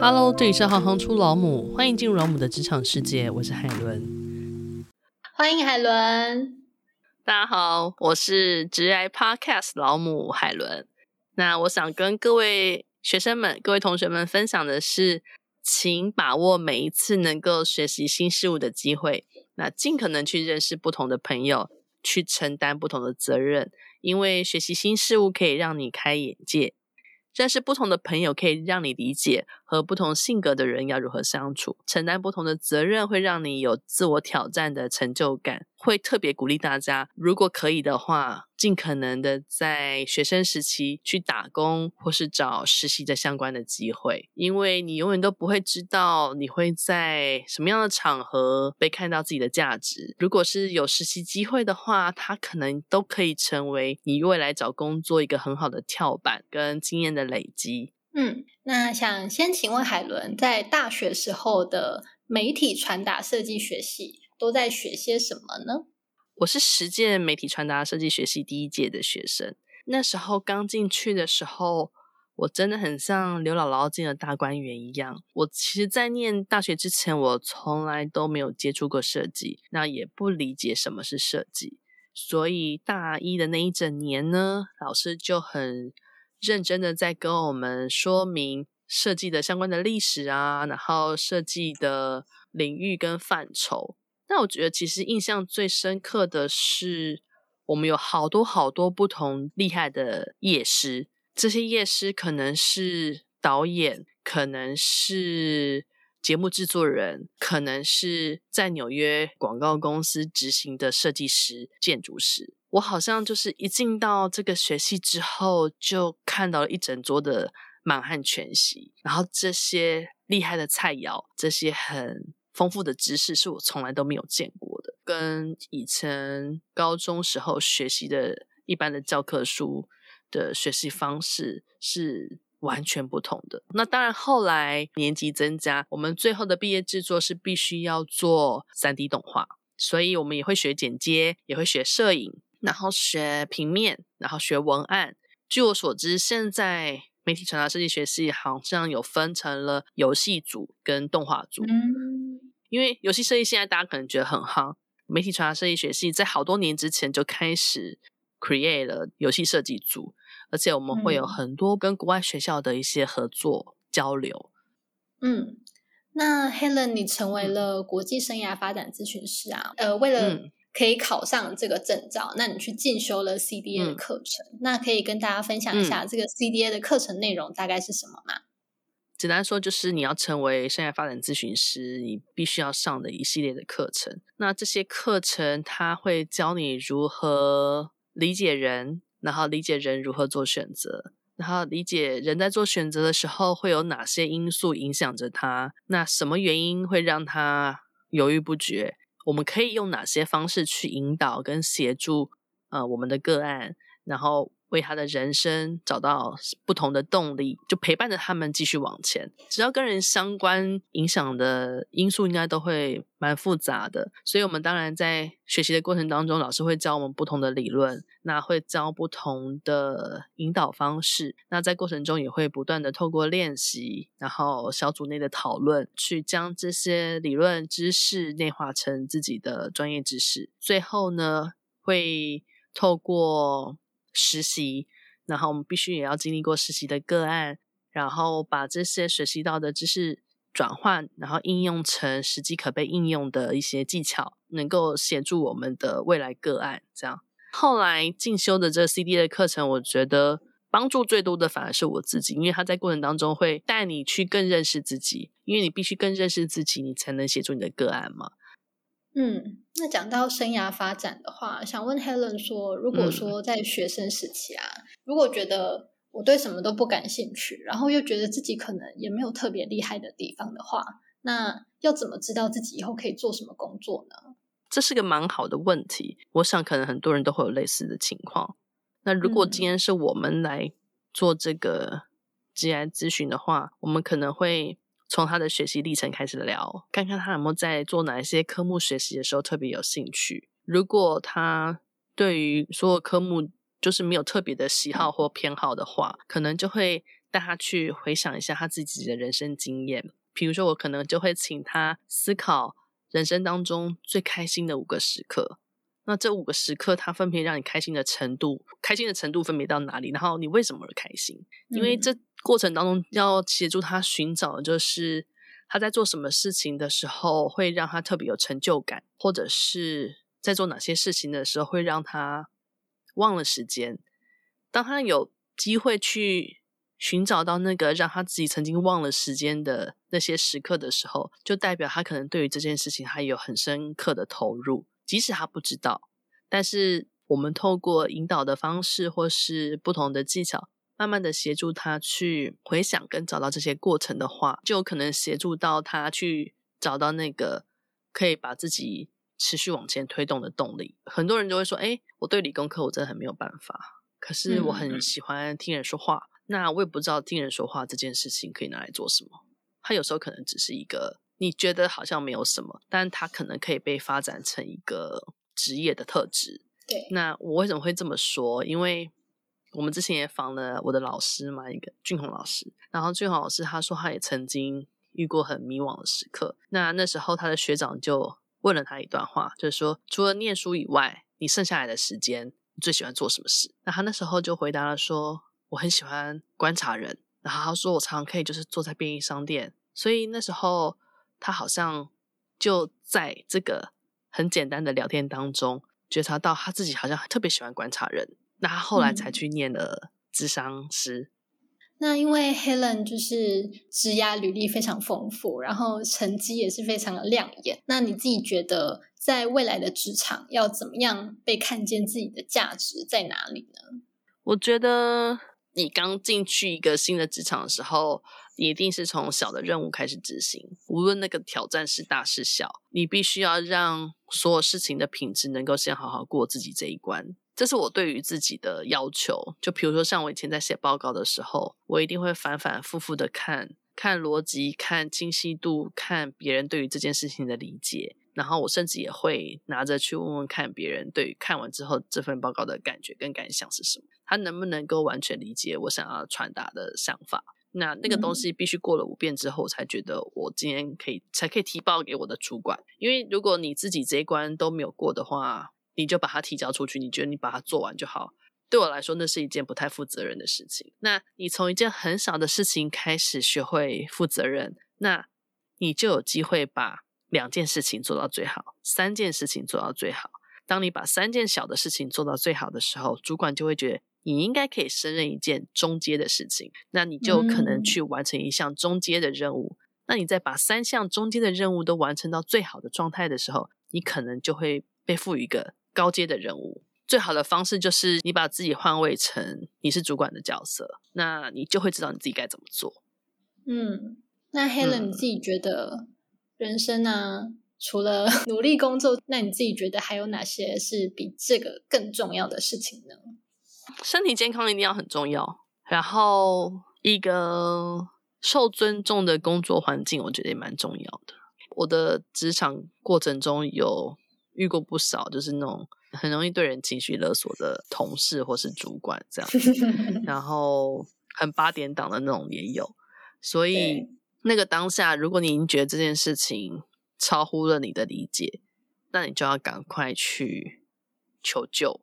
Hello，这里是行行出老母，欢迎进入老母的职场世界，我是海伦。欢迎海伦，大家好，我是职癌 Podcast 老母海伦。那我想跟各位学生们、各位同学们分享的是，请把握每一次能够学习新事物的机会，那尽可能去认识不同的朋友，去承担不同的责任，因为学习新事物可以让你开眼界。认识不同的朋友可以让你理解和不同性格的人要如何相处，承担不同的责任会让你有自我挑战的成就感。会特别鼓励大家，如果可以的话，尽可能的在学生时期去打工或是找实习的相关的机会，因为你永远都不会知道你会在什么样的场合被看到自己的价值。如果是有实习机会的话，它可能都可以成为你未来找工作一个很好的跳板跟经验的累积。嗯，那想先请问海伦，在大学时候的媒体传达设计学系，都在学些什么呢？我是实践媒体传达设计学系第一届的学生。那时候刚进去的时候，我真的很像刘姥姥进了大观园一样。我其实，在念大学之前，我从来都没有接触过设计，那也不理解什么是设计。所以大一的那一整年呢，老师就很认真的在跟我们说明设计的相关的历史啊，然后设计的领域跟范畴。那我觉得其实印象最深刻的是，我们有好多好多不同厉害的夜师，这些夜师可能是导演，可能是节目制作人，可能是在纽约广告公司执行的设计师、建筑师。我好像就是一进到这个学系之后，就看到了一整桌的满汉全席，然后这些厉害的菜肴，这些很。丰富的知识是我从来都没有见过的，跟以前高中时候学习的一般的教科书的学习方式是完全不同的。那当然，后来年级增加，我们最后的毕业制作是必须要做 3D 动画，所以我们也会学剪接，也会学摄影，然后学平面，然后学文案。据我所知，现在媒体传达设计学系好像有分成了游戏组跟动画组。因为游戏设计现在大家可能觉得很夯，媒体传达设计学系在好多年之前就开始 create 了游戏设计组，而且我们会有很多跟国外学校的一些合作交流。嗯，那 Helen，你成为了国际生涯发展咨询师啊，呃，为了可以考上这个证照，嗯、那你去进修了 CDA 的课程，嗯、那可以跟大家分享一下这个 CDA 的课程内容大概是什么吗？简单说，就是你要成为生涯发展咨询师，你必须要上的一系列的课程。那这些课程，它会教你如何理解人，然后理解人如何做选择，然后理解人在做选择的时候会有哪些因素影响着他，那什么原因会让他犹豫不决？我们可以用哪些方式去引导跟协助呃我们的个案，然后。为他的人生找到不同的动力，就陪伴着他们继续往前。只要跟人相关影响的因素，应该都会蛮复杂的。所以，我们当然在学习的过程当中，老师会教我们不同的理论，那会教不同的引导方式。那在过程中也会不断的透过练习，然后小组内的讨论，去将这些理论知识内化成自己的专业知识。最后呢，会透过实习，然后我们必须也要经历过实习的个案，然后把这些学习到的知识转换，然后应用成实际可被应用的一些技巧，能够协助我们的未来个案。这样，后来进修的这 C D 的课程，我觉得帮助最多的反而是我自己，因为他在过程当中会带你去更认识自己，因为你必须更认识自己，你才能协助你的个案嘛。嗯，那讲到生涯发展的话，想问 Helen 说，如果说在学生时期啊，嗯、如果觉得我对什么都不感兴趣，然后又觉得自己可能也没有特别厉害的地方的话，那要怎么知道自己以后可以做什么工作呢？这是个蛮好的问题，我想可能很多人都会有类似的情况。那如果今天是我们来做这个职涯咨询的话，我们可能会。从他的学习历程开始聊，看看他有没有在做哪一些科目学习的时候特别有兴趣。如果他对于所有科目就是没有特别的喜好或偏好的话，可能就会带他去回想一下他自己的人生经验。比如说，我可能就会请他思考人生当中最开心的五个时刻。那这五个时刻，它分别让你开心的程度，开心的程度分别到哪里？然后你为什么而开心？因为这过程当中要协助他寻找的就是他在做什么事情的时候会让他特别有成就感，或者是在做哪些事情的时候会让他忘了时间。当他有机会去寻找到那个让他自己曾经忘了时间的那些时刻的时候，就代表他可能对于这件事情还有很深刻的投入。即使他不知道，但是我们透过引导的方式，或是不同的技巧，慢慢的协助他去回想跟找到这些过程的话，就有可能协助到他去找到那个可以把自己持续往前推动的动力。很多人就会说：“哎，我对理工科我真的很没有办法，可是我很喜欢听人说话。嗯”那我也不知道听人说话这件事情可以拿来做什么。他有时候可能只是一个。你觉得好像没有什么，但它可能可以被发展成一个职业的特质。对，那我为什么会这么说？因为我们之前也访了我的老师嘛，一个俊宏老师。然后俊宏老师他说，他也曾经遇过很迷惘的时刻。那那时候他的学长就问了他一段话，就是说，除了念书以外，你剩下来的时间，你最喜欢做什么事？那他那时候就回答了说，我很喜欢观察人。然后他说，我常常可以就是坐在便利商店，所以那时候。他好像就在这个很简单的聊天当中，觉察到他自己好像特别喜欢观察人。那他后来才去念了智商师。嗯。那因为 Helen 就是职涯履历非常丰富，然后成绩也是非常的亮眼。那你自己觉得，在未来的职场要怎么样被看见自己的价值在哪里呢？我觉得你刚进去一个新的职场的时候。你一定是从小的任务开始执行，无论那个挑战是大是小，你必须要让所有事情的品质能够先好好过自己这一关。这是我对于自己的要求。就比如说，像我以前在写报告的时候，我一定会反反复复的看，看逻辑，看清晰度，看别人对于这件事情的理解。然后我甚至也会拿着去问问看别人对于看完之后这份报告的感觉跟感想是什么，他能不能够完全理解我想要传达的想法。那那个东西必须过了五遍之后，才觉得我今天可以才可以提报给我的主管。因为如果你自己这一关都没有过的话，你就把它提交出去，你觉得你把它做完就好。对我来说，那是一件不太负责任的事情。那你从一件很小的事情开始学会负责任，那你就有机会把两件事情做到最好，三件事情做到最好。当你把三件小的事情做到最好的时候，主管就会觉得。你应该可以胜任一件中阶的事情，那你就可能去完成一项中阶的任务。嗯。那你再把三项中阶的任务都完成到最好的状态的时候，你可能就会被赋予一个高阶的任务。最好的方式就是你把自己换位成你是主管的角色，那你就会知道你自己该怎么做。嗯，那 Helen，你自己觉得人生啊，嗯，除了 努力工作，那你自己觉得还有哪些是比这个更重要的事情呢？身体健康一定要很重要，然后一个受尊重的工作环境，我觉得也蛮重要的。我的职场过程中有遇过不少，就是那种很容易对人情绪勒索的同事或是主管这样，然后很八点档的那种也有。所以那个当下，如果你已经觉得这件事情超乎了你的理解，那你就要赶快去求救。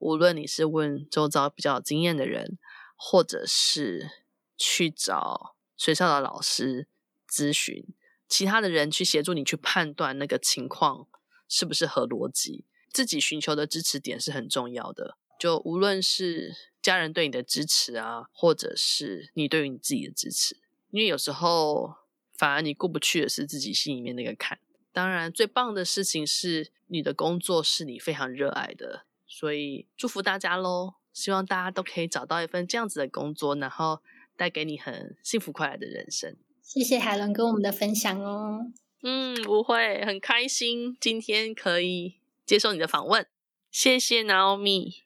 无论你是问周遭比较有经验的人，或者是去找学校的老师咨询，其他的人去协助你去判断那个情况是不是合逻辑，自己寻求的支持点是很重要的。就无论是家人对你的支持啊，或者是你对于你自己的支持，因为有时候反而你过不去的是自己心里面那个坎。当然，最棒的事情是你的工作是你非常热爱的。所以祝福大家喽！希望大家都可以找到一份这样子的工作，然后带给你很幸福快乐的人生。谢谢海伦跟我们的分享哦。嗯，不会，很开心今天可以接受你的访问。谢谢 Naomi。